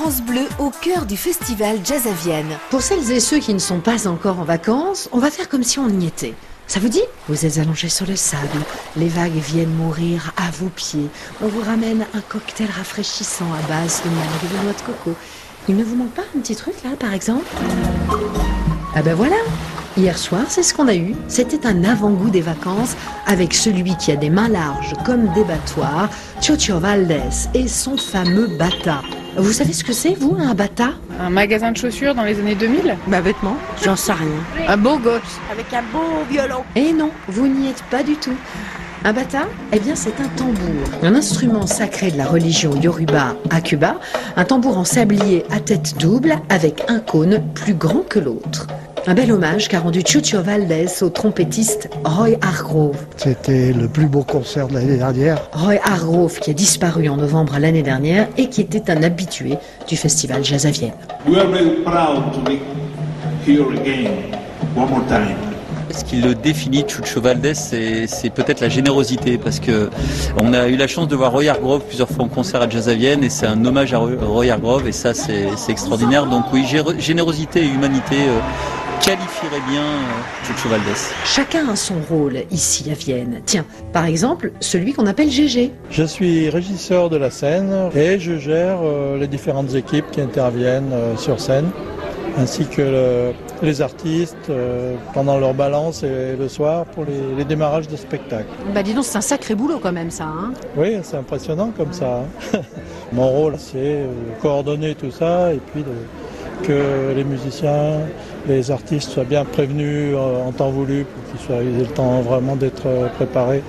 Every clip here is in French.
France Bleu au cœur du festival Jazz à Vienne. Pour celles et ceux qui ne sont pas encore en vacances, on va faire comme si on y était. Ça vous dit? Vous êtes allongés sur le sable, les vagues viennent mourir à vos pieds. On vous ramène un cocktail rafraîchissant à base de mangue et de noix de coco. Il ne vous manque pas un petit truc là, par exemple? Ah ben voilà Hier soir, c'est ce qu'on a eu. C'était un avant-goût des vacances avec celui qui a des mains larges comme des battoirs, Chocho Valdez et son fameux bata. Vous savez ce que c'est, vous, un bata? Un magasin de chaussures dans les années 2000 Bah vêtements, j'en sais rien. Un beau gosse avec un beau violon. Et non, vous n'y êtes pas du tout. Un bata, eh bien c'est un tambour, un instrument sacré de la religion Yoruba à Cuba, un tambour en sablier à tête double avec un cône plus grand que l'autre. Un bel hommage qu'a rendu Chucho Valdez au trompettiste Roy Hargrove. C'était le plus beau concert de l'année dernière. Roy Hargrove qui a disparu en novembre l'année dernière et qui était un habitué du festival Jazz à Vienne. We are very proud to be here again, one more time. Ce qui le définit, Chucho Valdez, c'est peut-être la générosité, parce que on a eu la chance de voir Roy Hargrove plusieurs fois en concert à Jazz à Vienne, et c'est un hommage à Roy Hargrove, et ça, c'est extraordinaire. Donc oui, gé- générosité et humanité euh, qualifieraient bien euh, Chucho Valdez. Chacun a son rôle ici à Vienne. Tiens, par exemple, celui qu'on appelle GG. Je suis régisseur de la scène et je gère euh, les différentes équipes qui interviennent euh, sur scène, ainsi que le- les artistes pendant leur balance et le soir pour les, les démarrages de spectacles. Bah dis donc, c'est un sacré boulot quand même ça. Hein Oui, c'est impressionnant comme ça. hein. Mon rôle, c'est coordonner tout ça et puis de- que les musiciens, les artistes soient bien prévenus euh, en temps voulu pour qu'ils soient aient le temps vraiment d'être euh, préparés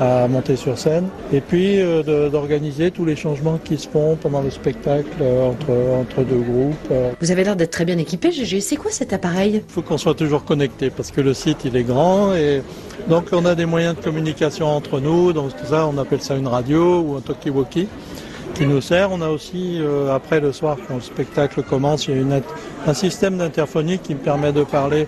à monter sur scène. Et puis euh, d'organiser tous les changements qui se font pendant le spectacle euh, entre, entre deux groupes. Vous avez l'air d'être très bien équipé, GG. C'est quoi cet appareil? Il faut qu'on soit toujours connecté parce que le site il est grand et donc on a des moyens de communication entre nous. Donc tout ça, on appelle ça une radio ou un talkie-walkie qui nous sert. On a aussi euh, après le soir quand le spectacle commence, il y a une un système d'interphonie qui me permet de parler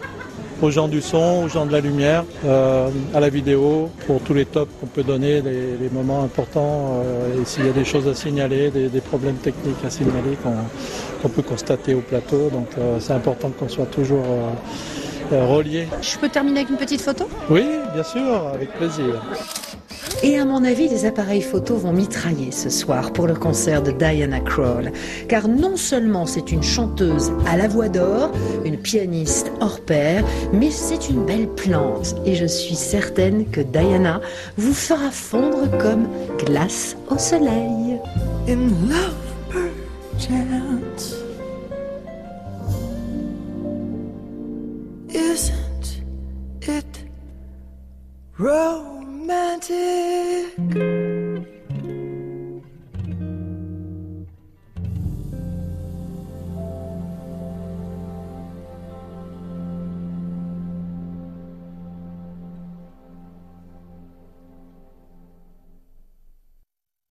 aux gens du son, aux gens de la lumière, euh, à la vidéo, pour tous les tops qu'on peut donner, les, les moments importants, euh, et s'il y a des choses à signaler, des, des problèmes techniques à signaler qu'on peut constater au plateau. Donc euh, c'est important qu'on soit toujours reliés. Je peux terminer avec une petite photo? Oui, bien sûr, avec plaisir. Et à mon avis, les appareils photo vont mitrailler ce soir pour le concert de Diana Krall. Car non seulement c'est une chanteuse à la voix d'or, une pianiste hors pair, mais c'est une belle plante. Et je suis certaine que Diana vous fera fondre comme glace au soleil. in love perchance isn't it romantic